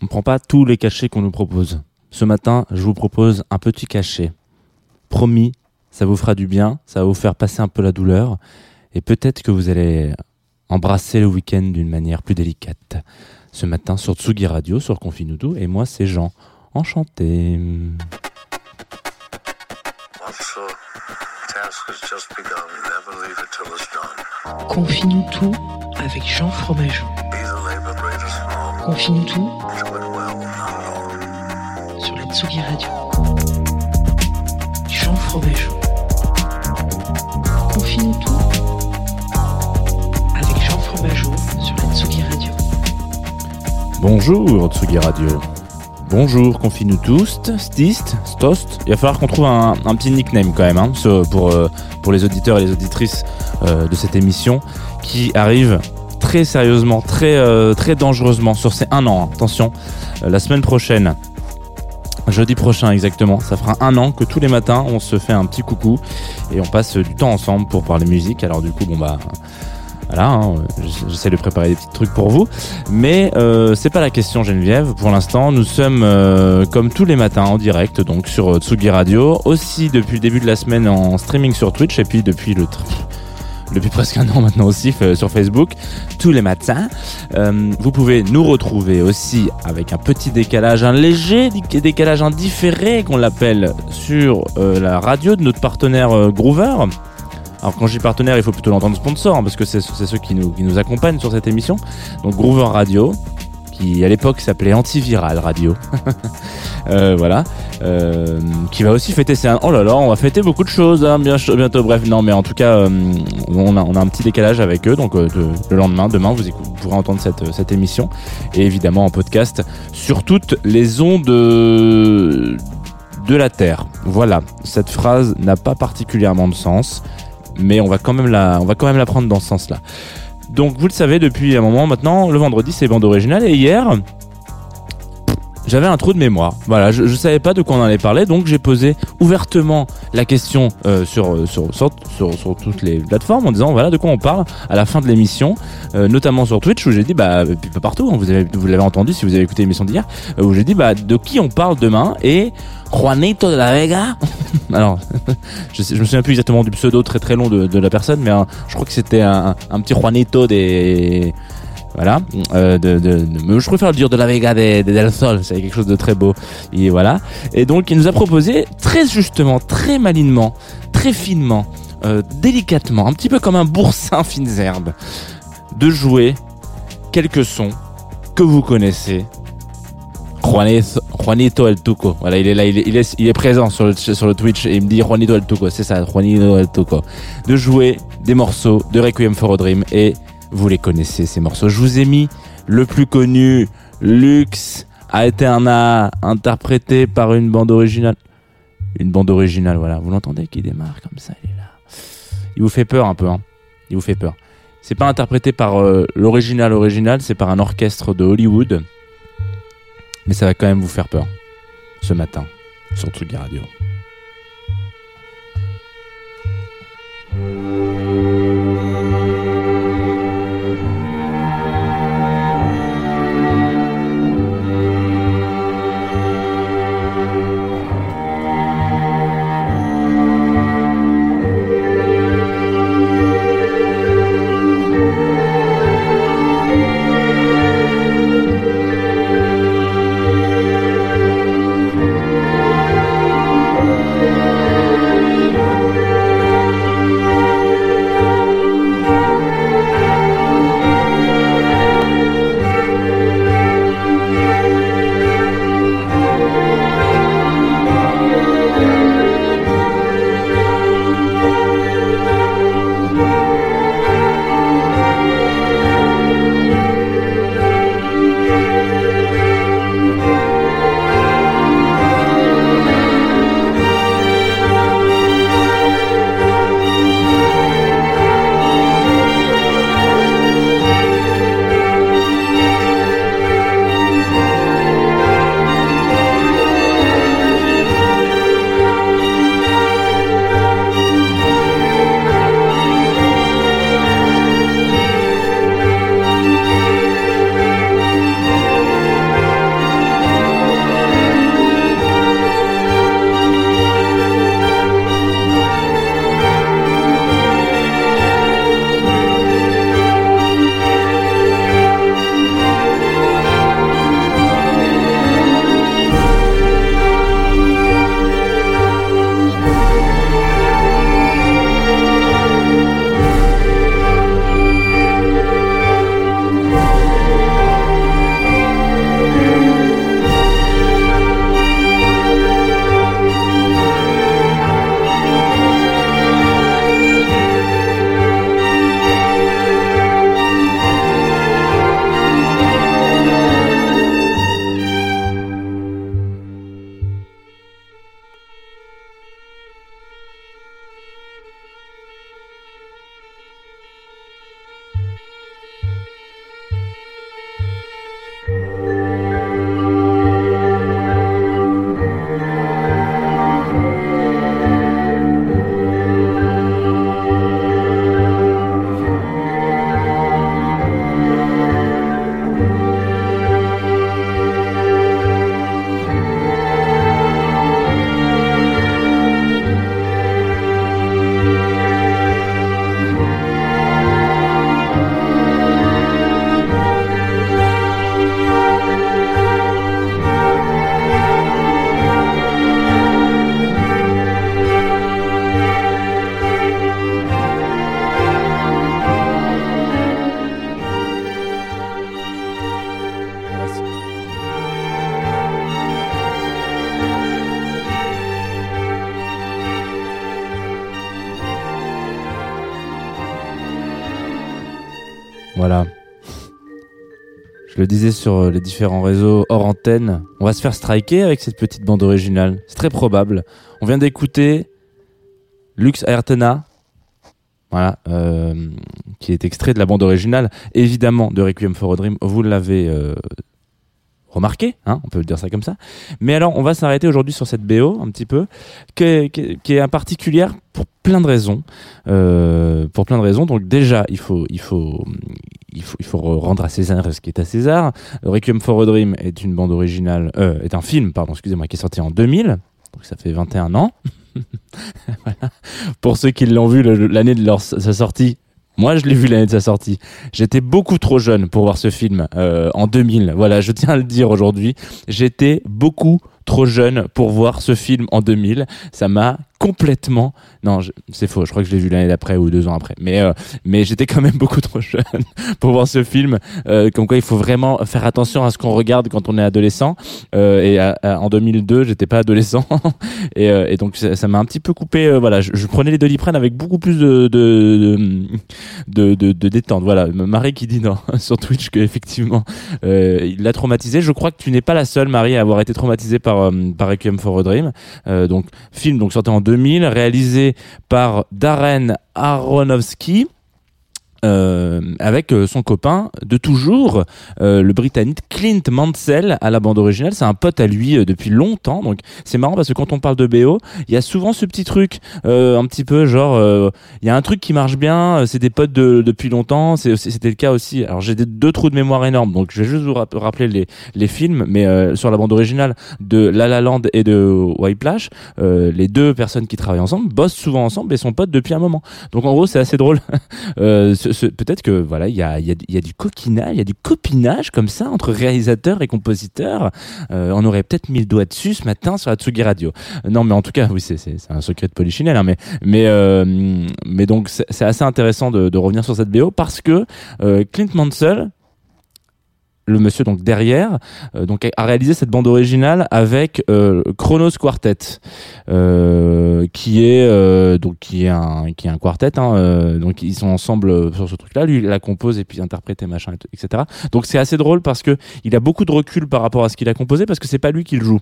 on ne prend pas tous les cachets qu'on nous propose. Ce matin, je vous propose un petit cachet. Promis, ça vous fera du bien, ça va vous faire passer un peu la douleur, et peut-être que vous allez embrasser le week-end d'une manière plus délicate. Ce matin sur Tsugi Radio, sur Confinudo, et moi c'est Jean. Enchanté. Confine-nous tout avec Jean Fromageau. Confine-nous tout sur la Tsugi Radio. Jean Fromageau. Confine-nous tout avec Jean Fromageau sur la Tsugi Radio. Bonjour Tsugi Radio. Bonjour, confine-nous tous, stist, stost. Il va falloir qu'on trouve un, petit nickname quand même hein, euh, pour les auditeurs et les auditrices euh, de cette émission qui arrive très sérieusement, très, euh, dangereusement sur ces un an. hein. Attention, la semaine prochaine, jeudi prochain exactement, ça fera un an que tous les matins on se fait un petit coucou et on passe du temps ensemble pour parler musique. Alors du coup, bon bah voilà, hein, j'essaie de préparer des petits trucs pour vous. Mais euh, c'est pas la question Geneviève. Pour l'instant, nous sommes euh, comme tous les matins en direct, donc sur euh, Tsugi Radio, aussi depuis le début de la semaine en streaming sur Twitch et puis depuis le depuis presque un an maintenant aussi sur Facebook tous les matins. Vous pouvez nous retrouver aussi avec un petit décalage, un léger décalage indifféré qu'on l'appelle sur la radio de notre partenaire Groover. Alors quand je dis partenaire, il faut plutôt l'entendre sponsor, hein, parce que c'est ceux qui nous, accompagnent sur cette émission. Donc Groover Radio, qui à l'époque s'appelait Antiviral Radio. Euh, voilà. Euh, qui va aussi fêter Oh là là, on va fêter beaucoup de choses hein, bien, bientôt. Bref, non, mais en tout cas, euh, on, a, un petit décalage avec eux. Donc de- le lendemain, demain, vous, pourrez entendre cette, cette émission. Et évidemment en podcast sur toutes les ondes euh, de la Terre. Voilà, cette phrase n'a pas particulièrement de sens mais on va quand même la, on va quand même la prendre dans ce sens-là. Donc vous le savez depuis un moment maintenant, le vendredi c'est bande originale et hier j'avais un trou de mémoire. Voilà, je, je savais pas de quoi on allait parler, donc j'ai posé ouvertement la question euh, sur, sur, sur, toutes les plateformes en disant voilà de quoi on parle à la fin de l'émission, euh, notamment sur Twitch où j'ai dit bah pas partout, hein, vous vous l'avez entendu si vous avez écouté l'émission d'hier, euh, où j'ai dit bah de qui on parle demain et Juanito de la Vega. Alors je, je me souviens plus exactement du pseudo très très long de, la personne, mais hein, je crois que c'était un, petit Juanito des voilà, euh, je préfère le dire de la Vega de, de Del Sol, c'est quelque chose de très beau. Et voilà. Et donc, il nous a proposé très justement, très malinement, très finement, euh, délicatement, un petit peu comme un boursin fines herbes, de jouer quelques sons que vous connaissez. Juanito, El Tuco. Voilà, il est là, il est, présent sur le, sur le Twitch et il me dit Juanito El Tuco. C'est ça, Juanito El Tuco. De jouer des morceaux de Requiem for a Dream et vous les connaissez ces morceaux. Je vous ai mis le plus connu, Lux Aeterna, interprété par une bande originale. Une bande originale, voilà. Vous l'entendez qui démarre comme ça, il est là. Il vous fait peur un peu, hein. Il vous fait peur. C'est pas interprété par euh, l'original original, c'est par un orchestre de Hollywood. Mais ça va quand même vous faire peur. Ce matin, sur Tsugi Radio. Le disais sur euh, les différents réseaux hors antenne, on va se faire striker avec cette petite bande originale. C'est très probable. On vient d'écouter Lux Ayrtena, voilà, euh, qui est extrait de la bande originale, évidemment de Requiem for a Dream. Vous l'avez euh, remarqué, hein, on peut dire ça comme ça. Mais alors, on va s'arrêter aujourd'hui sur cette BO un petit peu, qui est, qui particulière pour plein de raisons. Pour plein de raisons. Donc déjà, il faut, il faut, il faut, rendre à César ce qui est à César. Requiem for a Dream est une bande originale, euh, est un film, pardon, excusez-moi, qui est sorti en 2000. Donc ça fait 21 ans. Pour ceux qui l'ont vu l'année de sa sortie, moi, je l'ai vu l'année de sa sortie. J'étais beaucoup trop jeune pour voir ce film euh, en 2000. Voilà, je tiens à le dire aujourd'hui. J'étais beaucoup trop jeune pour voir ce film en 2000. Ça m'a complètement. Non, c'est faux. Je crois que je l'ai vu l'année d'après ou deux ans après. Mais euh, mais j'étais quand même beaucoup trop jeune pour voir ce film. Euh, comme quoi, il faut vraiment faire attention à ce qu'on regarde quand on est adolescent. Euh, et en 2002, j'étais pas adolescent. et, euh, et donc ça m'a un petit peu coupé. voilà, je, prenais les doliprane avec beaucoup plus de de, de, détente. Voilà, Marie qui dit dans, sur Twitch que effectivement euh, il l'a traumatisé. Je crois que tu n'es pas la seule Marie à avoir été traumatisée par euh, par Requiem for a Dream. Euh, donc film donc sorti en 2000, réalisé par Darren Aronofsky. Euh, avec euh, son copain de toujours, euh, le Britannique Clint Mansell à la bande originale. C'est un pote à lui euh, depuis longtemps. Donc c'est marrant parce que quand on parle de BO, il y a souvent ce petit truc, euh, un petit peu genre, euh, il y a un truc qui marche bien. C'est des potes de, depuis longtemps. C'était le cas aussi. Alors j'ai deux trous de mémoire énormes. Donc je vais juste vous rap- rappeler les, les films, mais sur la bande originale de La La Land et de Whiplash, les deux personnes qui travaillent ensemble bossent souvent ensemble et sont potes depuis un moment. Donc en gros c'est assez drôle. Peut-être que voilà, il y a, y, a, y a du coquinage, il y a du copinage comme ça entre réalisateurs et compositeurs. Euh, on aurait peut-être mis le doigt dessus ce matin sur la Tsugi Radio. Euh, Non, mais en tout cas, oui, c'est un secret de polichinelle. Hein, mais mais euh, mais donc c'est c'est assez intéressant de, de revenir sur cette BO parce que euh, Clint Mansell le monsieur donc derrière euh, donc a réalisé cette bande originale avec euh, Chronos Quartet euh, qui est euh, donc qui est un qui est un quartet hein, euh, donc ils sont ensemble euh, sur ce truc là lui il la compose et puis interprète et machin etc donc c'est assez drôle parce que il a beaucoup de recul par rapport à ce qu'il a composé parce que c'est pas lui qui le joue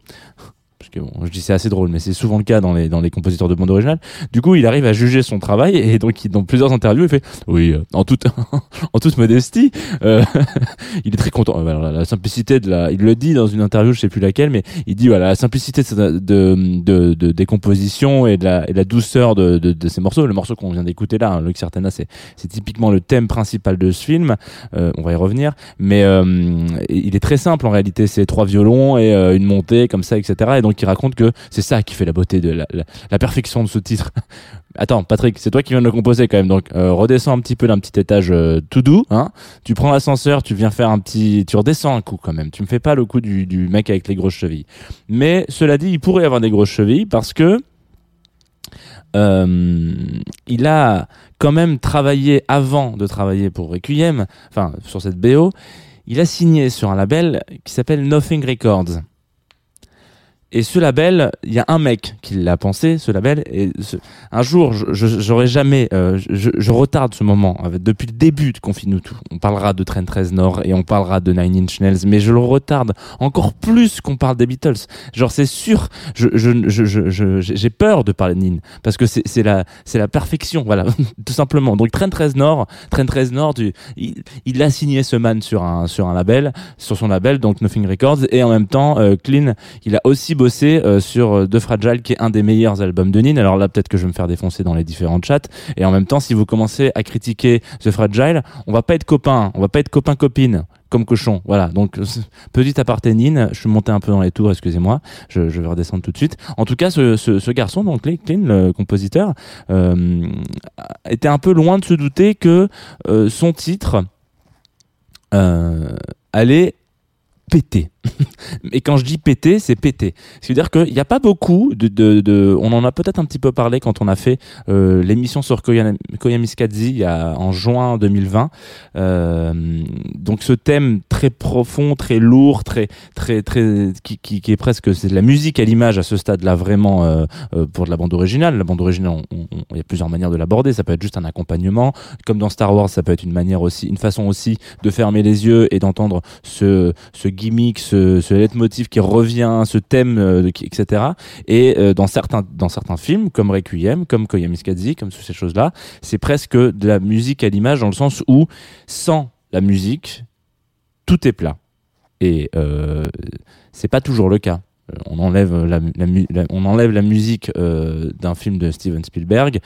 parce que bon, je dis c'est assez drôle, mais c'est souvent le cas dans les dans les compositeurs de bande originale. Du coup, il arrive à juger son travail et donc dans plusieurs interviews, il fait oui, euh, en toute en toute modestie, euh, il est très content. Voilà, la, simplicité de la, il le dit dans une interview, je sais plus laquelle, mais il dit voilà la simplicité de, de, de, de des compositions et de la, et la douceur de, de, de ces morceaux. Le morceau qu'on vient d'écouter là, hein, Lux Certana, c'est c'est typiquement le thème principal de ce film. Euh, on va y revenir, mais euh, il est très simple en réalité. C'est trois violons et euh, une montée comme ça, etc. Et donc il raconte que c'est ça qui fait la beauté de la, perfection de ce titre. Attends, Patrick, c'est toi qui viens de le composer quand même. Donc euh, redescends un petit peu d'un petit étage euh, tout doux. Hein. Tu prends l'ascenseur, tu viens faire un petit, tu redescends un coup quand même. Tu me fais pas le coup du, du mec avec les grosses chevilles. Mais cela dit, il pourrait avoir des grosses chevilles parce que euh, il a quand même travaillé avant de travailler pour Requiem, enfin sur cette BO, il a signé sur un label qui s'appelle Nothing Records. Et ce label, il y a un mec qui l'a pensé, ce label. Et ce- un jour, j'aurais jamais, euh, je, je retarde ce moment. Depuis le début de Confine tout, on parlera de Train 13 Nord et on parlera de Nine Inch Nails, mais je le retarde encore plus qu'on parle des Beatles. Genre, c'est sûr, je, je, je, je, j'ai peur de parler de Nin parce que c'est c'est la, c'est la perfection, voilà, tout simplement. Donc Train 13 Nord, Train 13 Nord, tu- il, il a signé ce man sur un, sur un label, sur son label, donc Nothing Records, et en même temps, euh, Clean, il a aussi euh, sur euh, The Fragile, qui est un des meilleurs albums de Nin. Alors là, peut-être que je vais me faire défoncer dans les différents chats. Et en même temps, si vous commencez à critiquer The Fragile, on va pas être copains, on va pas être copain copine comme cochon. Voilà. Donc euh, petit aparté Nin, je suis monté un peu dans les tours, excusez-moi. Je, vais redescendre tout de suite. En tout cas, ce, ce, garçon, donc Clean, le compositeur, euh, était un peu loin de se douter que euh, son titre euh, allait péter. Et quand je dis pété, c'est pété. C'est-à-dire qu'il n'y a pas beaucoup de, de, de- on en a peut-être un petit peu parlé quand on a fait euh, l'émission sur a, en juin 2020. Euh, donc ce thème très profond, très lourd, très très très qui, qui, est presque c'est de la musique à l'image à ce stade-là vraiment euh, euh, pour de la bande originale. La bande originale, il y a plusieurs manières de l'aborder. Ça peut être juste un accompagnement, comme dans Star Wars, ça peut être une manière aussi, une façon aussi de fermer les yeux et d'entendre ce ce gimmick, ce, ce leitmotiv qui revient, ce thème, euh, etc. Et euh, dans certains dans certains films, comme Requiem, comme Koyaanisqatsi, comme toutes ces choses-là, c'est presque de la musique à l'image dans le sens où sans la musique, tout est plat. Et euh, c'est pas toujours le cas. Euh, On enlève la, on enlève la musique euh, d'un film de Steven Spielberg.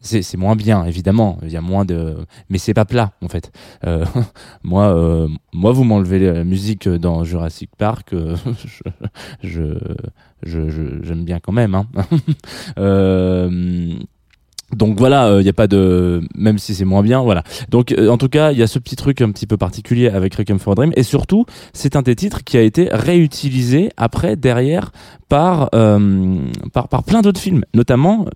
C'est moins bien, évidemment. Il y a moins de, mais c'est pas plat en fait. Euh, moi, euh, moi, vous m'enlevez la musique dans Jurassic Park, euh, je, je, j'aime bien quand même. Hein. Euh, donc voilà, il n'y a pas de, même si c'est moins bien, voilà. Donc euh, en tout cas, il y a ce petit truc un petit peu particulier avec Requiem for a Dream, et surtout, c'est un des titres qui a été réutilisé après derrière par euh, par, par plein d'autres films, notamment euh,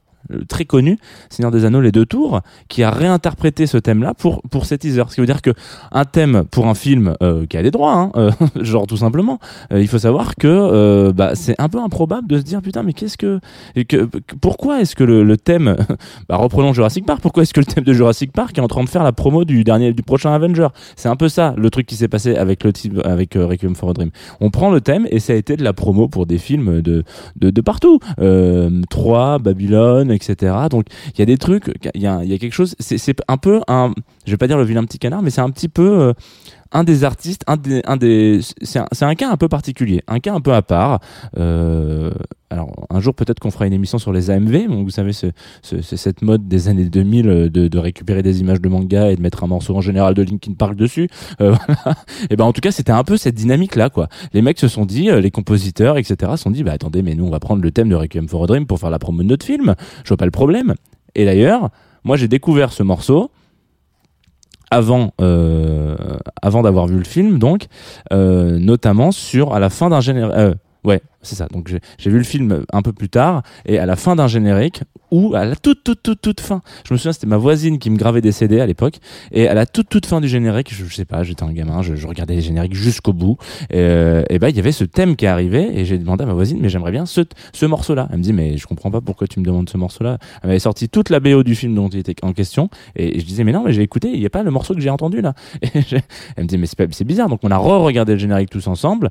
très connu Seigneur des Anneaux les deux tours qui a réinterprété ce thème-là pour pour ces teasers. Ce qui veut dire que un thème pour un film euh, qui a des droits hein, euh, genre tout simplement euh, il faut savoir que euh, bah, c'est un peu improbable de se dire putain mais qu'est-ce que, que pourquoi est-ce que le, thème bah, reprenons Jurassic Park pourquoi est-ce que le thème de Jurassic Park est en train de faire la promo du dernier du prochain Avenger? C'est un peu ça le truc qui s'est passé avec le type avec euh, Requiem for a Dream. On prend le thème et ça a été de la promo pour des films de de, de partout. Euh, 3 Babylone etc donc il y a des trucs il y a, quelque chose c'est c'est un peu un je vais pas dire le vilain petit canard mais c'est un petit peu euh, un des artistes, un des, un des, c'est un, un cas un peu particulier, un cas un peu à part. Euh, alors un jour peut-être qu'on fera une émission sur les AMV. Vous savez, ce, ce- c'est cette mode des années 2000 euh, de, de récupérer des images de manga et de mettre un morceau en général de Linkin Park dessus. Euh, voilà. Et ben en tout cas, c'était un peu cette dynamique là, quoi. Les mecs se sont dit, euh, les compositeurs, etc., se sont dit, bah attendez, mais nous on va prendre le thème de Requiem for a Dream pour faire la promo de notre film. Je vois pas le problème. Et d'ailleurs, moi j'ai découvert ce morceau avant euh, avant d'avoir vu le film donc euh, notamment sur à la fin d'un générique euh, ouais c'est ça. Donc j'ai vu le film un peu plus tard et à la fin d'un générique ou à la toute toute toute toute fin. Je me souviens c'était ma voisine qui me gravait des CD à l'époque et à la toute toute fin du générique je, sais pas j'étais un gamin je, je regardais les génériques jusqu'au bout et, euh, ben il y avait ce thème qui arrivait et j'ai demandé à ma voisine mais j'aimerais bien ce ce morceau là elle me dit mais je comprends pas pourquoi tu me demandes ce morceau là elle m'avait sorti toute la BO du film dont il était en question et je disais mais non mais j'ai écouté il y a pas le morceau que j'ai entendu là. Et elle me dit mais c'est bizarre. Donc on a re-regardé le générique tous ensemble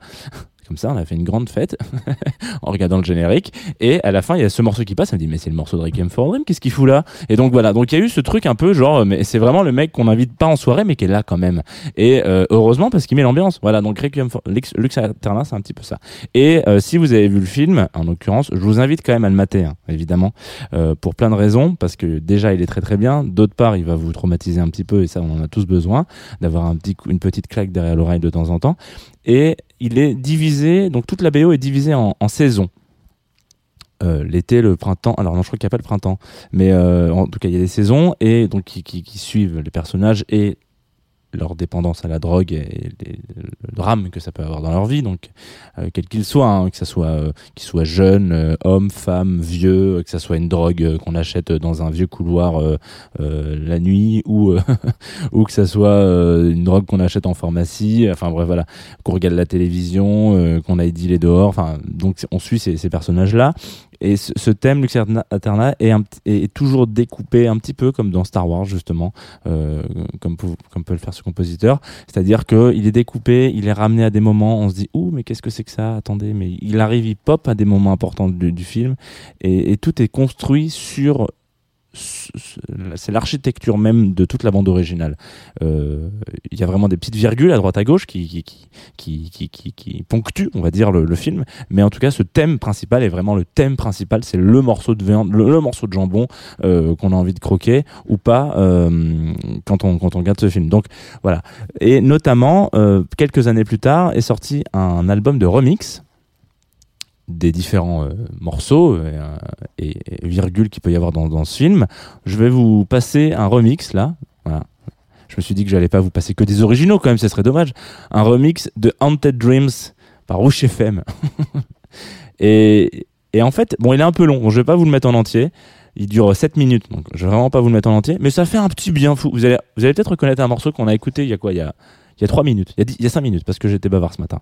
comme ça on a fait une grande fête en regardant le générique et à la fin il y a ce morceau qui passe elle me dit mais c'est le morceau de Requiem for Dream qu'est-ce qu'il fout là? Et donc voilà. Donc il y a eu ce truc un peu genre mais c'est vraiment le mec qu'on invite pas en soirée mais qui est là quand même. Et euh, heureusement parce qu'il met l'ambiance. Voilà donc Requiem for Lux c'est un petit peu ça. Et euh, si vous avez vu le film en l'occurrence je vous invite quand même à le mater hein, évidemment euh, pour plein de raisons parce que déjà il est très très bien. D'autre part il va vous traumatiser un petit peu et ça on en a tous besoin d'avoir une petite claque derrière l'oreille de temps en temps et il est divisé donc toute la BO est divisée en, saisons euh, l'été, le printemps. Alors non, je crois qu'il n'y a pas le printemps, mais euh, en tout cas il y a des saisons et donc qui suivent les personnages et leur dépendance à la drogue et le drame que ça peut avoir dans leur vie. Donc euh, quel qu'il soit, hein, que ça soit euh, qu'ils soient jeunes, euh, vieux, euh, que ça soit une drogue euh, qu'on achète dans un vieux couloir la nuit ou ou que ça soit une drogue qu'on achète en pharmacie. Enfin bref voilà, qu'on regarde la télévision, qu'on aille dealer dehors. Enfin donc on suit ces, ces personnages là. Et ce, thème Lux Aeterna est, un, toujours découpé un petit peu comme dans Star Wars justement, euh, comme, comme peut le faire ce compositeur. C'est-à-dire que il est découpé, il est ramené à des moments, on se dit ouh mais qu'est-ce que c'est que ça? Attendez, mais il arrive, il pop à des moments importants du, film, et tout est construit sur c'est l'architecture même de toute la bande originale. Euh, Il y a vraiment des petites virgules à droite à gauche qui qui qui qui, qui, ponctuent, on va dire, le, film. Mais en tout cas, ce thème principal est vraiment le thème principal. C'est le morceau de viande, le, le morceau de jambon euh, qu'on a envie de croquer ou pas euh, quand on quand on regarde ce film. Donc voilà. Et notamment, euh, quelques années plus tard, est sorti un album de remix des différents euh, morceaux euh, et, et virgules qu'il peut y avoir dans, ce film. Je vais vous passer un remix là. Je me suis dit que j'allais pas vous passer que des originaux quand même, ce serait dommage. Un remix de Haunted Dreams par Rouge FM. et, et en fait, bon, il est un peu long. Bon, je vais pas vous le mettre en entier. Il dure 7 minutes, donc je vais vraiment pas vous le mettre en entier. Mais ça fait un petit bien fou. Vous allez, vous allez peut-être reconnaître un morceau qu'on a écouté il y a quoi? Il y a, il y a 3 minutes. Il y a, 10 il y a 5 minutes parce que j'étais bavard ce matin.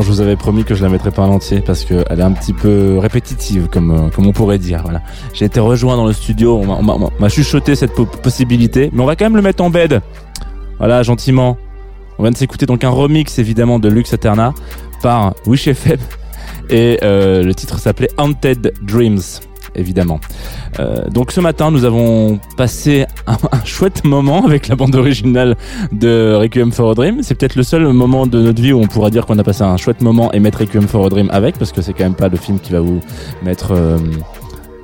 Je vous avais promis que je la mettrais pas en entier parce qu'elle est un petit peu répétitive, comme, euh, on pourrait dire. J'ai été rejoint dans le studio, on m'a- chuchoté cette po- possibilité, mais on va quand même le mettre en bed. Voilà, gentiment. On vient de s'écouter donc un remix évidemment de Lux Eterna par Wish FM et euh, le titre s'appelait Haunted Dreams évidemment. Euh, donc ce matin nous avons passé un, chouette moment avec la bande originale de Requiem for a Dream. C'est peut-être le seul moment de notre vie où on pourra dire qu'on a passé un chouette moment et mettre Requiem for a Dream avec parce que c'est quand même pas le film qui va vous mettre euh,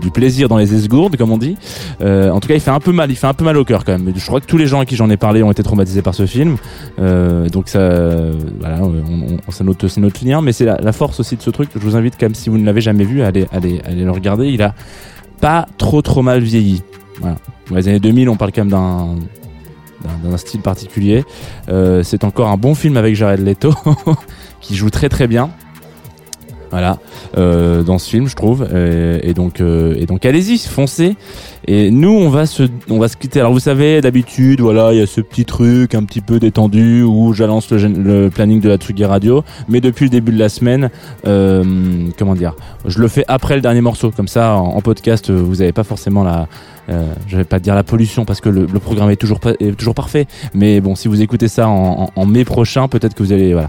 du plaisir dans les esgourdes, comme on dit. Euh, en tout cas, il fait un peu mal, il fait un peu mal au cœur quand même. Je crois que tous les gens à qui j'en ai parlé ont été traumatisés par ce film. Euh, donc ça, voilà, c'est notre, lien, mais c'est la, force aussi de ce truc. Je vous invite même, si vous ne l'avez jamais vu, à aller, aller, aller le regarder. Il a pas trop trop mal vieilli. Voilà. Dans les années 2000, on parle quand même d'un d'un- d'un style particulier. Euh, c'est encore un bon film avec Jared Leto qui joue très très bien. Voilà, euh, dans ce film, je trouve. Euh, et donc, euh, et donc, allez-y, foncez. Et nous, on va se, on va se quitter. Alors, vous savez, d'habitude, voilà, il y a ce petit truc un petit peu détendu où j'annonce le, le planning de la Tsugi Radio. Mais depuis le début de la semaine, euh, comment dire, je le fais après le dernier morceau. Comme ça, en, podcast, vous n'avez pas forcément la, euh, je vais pas dire la pollution parce que le, le programme est toujours est toujours parfait. Mais bon, si vous écoutez ça en, en- en mai prochain, peut-être que vous allez, voilà,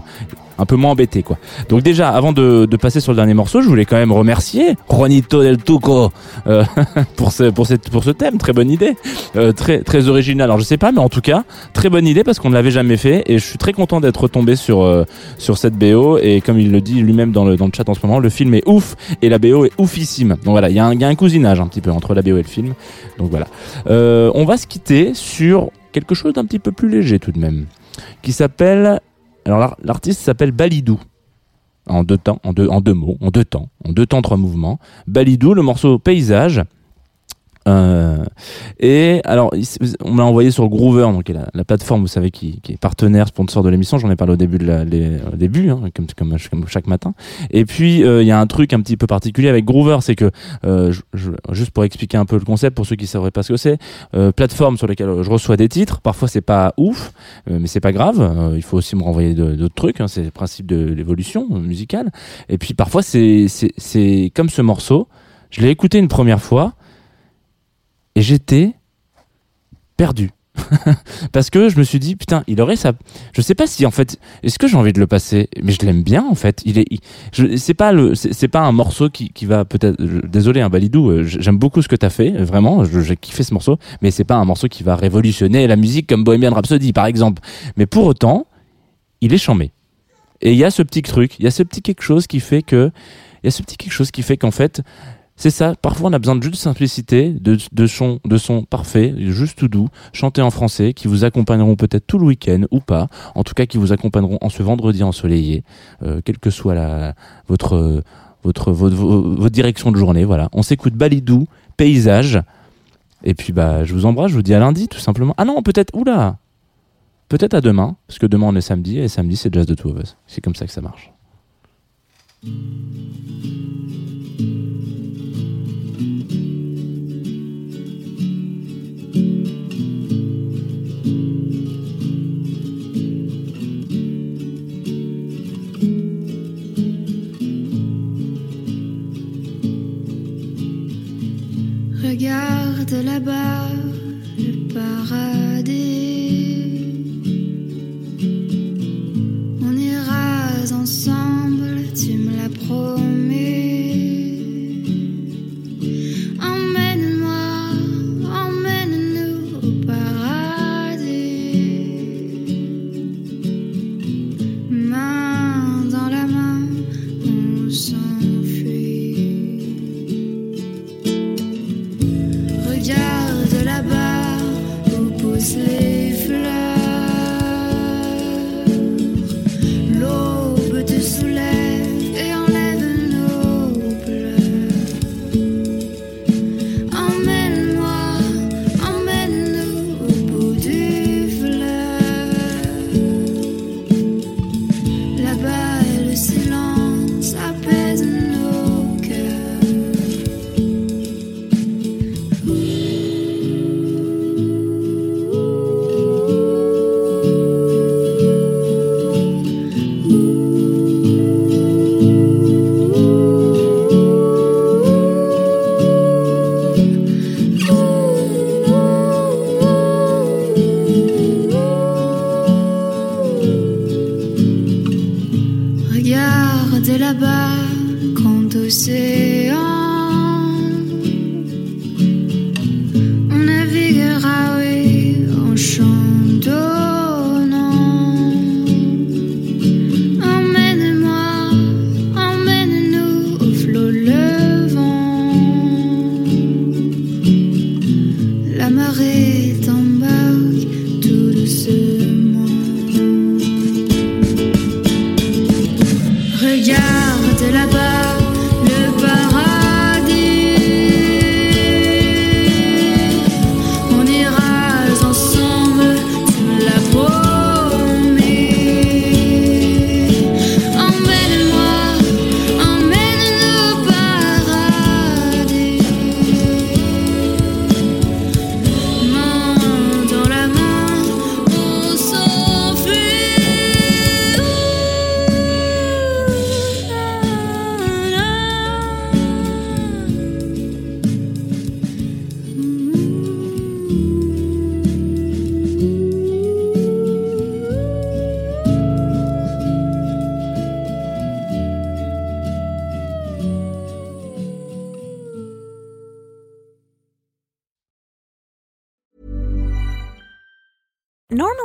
un peu moins embêté, quoi. Donc déjà, avant de, de passer sur le dernier morceau, je voulais quand même remercier Juanito del Tuco euh, pour ce pour cette pour ce thème, très bonne idée, euh, très très original. Alors je sais pas, mais en tout cas, très bonne idée parce qu'on ne l'avait jamais fait et je suis très content d'être retombé sur euh, sur cette BO et comme il le dit lui-même dans le dans le chat en ce moment, le film est ouf et la BO est oufissime. Donc voilà, il y y a un cousinage un petit peu entre la BO et le film. Donc voilà, Euh, on va se quitter sur quelque chose d'un petit peu plus léger tout de même, qui s'appelle alors l'ar- l'artiste s'appelle Balidou. En deux temps, en deux, en deux mots, en deux temps, en deux temps, trois mouvements. Balidou, le morceau Paysage. Euh, et alors, on me l'a envoyé sur Groover, donc la, la plateforme, vous savez, qui, est partenaire, sponsor de l'émission. J'en ai parlé au début, de la, au début, hein, comme, chaque matin. Et puis, euh, il y a un truc un petit peu particulier avec Groover, c'est que, euh, juste pour expliquer un peu le concept, pour ceux qui ne sauraient pas ce que c'est, euh, plateforme sur lesquelles je reçois des titres. Parfois, c'est pas ouf, mais c'est pas grave. Il faut aussi me renvoyer d'autres trucs. hein, c'est le principe de l'évolution musicale. Et puis, parfois, c'est comme ce morceau. Je l'ai écouté une première fois et j'étais perdu. Parce que je me suis dit, putain, il aurait ça. Je sais pas si en fait, est-ce que j'ai envie de le passer? Mais je l'aime bien en fait. Il est, il- c'est pas le, c'est pas un morceau qui, qui va peut-être. Désolé, un Balidou, euh, j'aime beaucoup ce que t'as fait, vraiment. J'ai kiffé ce morceau, mais c'est pas un morceau qui va révolutionner la musique comme Bohemian Rhapsody par exemple. Mais pour autant, il est chambé. Et il y a ce petit truc, il y a ce petit quelque chose qui fait que, il y a ce petit quelque chose qui fait qu'en fait, c'est ça. Parfois, on a besoin de juste simplicité, de, de son, de son parfait, juste tout doux, chanté en français, qui vous accompagneront peut-être tout le week-end ou pas. En tout cas, qui vous accompagneront en ce vendredi ensoleillé, euh, quelle que soit la, votre, votre, votre, votre, votre direction de journée. Voilà. On s'écoute Balidou, paysage. Et puis, bah, je vous embrasse. Je vous dis à lundi, tout simplement. Ah non, peut-être, oula! Peut-être à demain, parce que demain on est samedi, et samedi c'est Jazz de Two of Us. C'est comme ça que ça marche.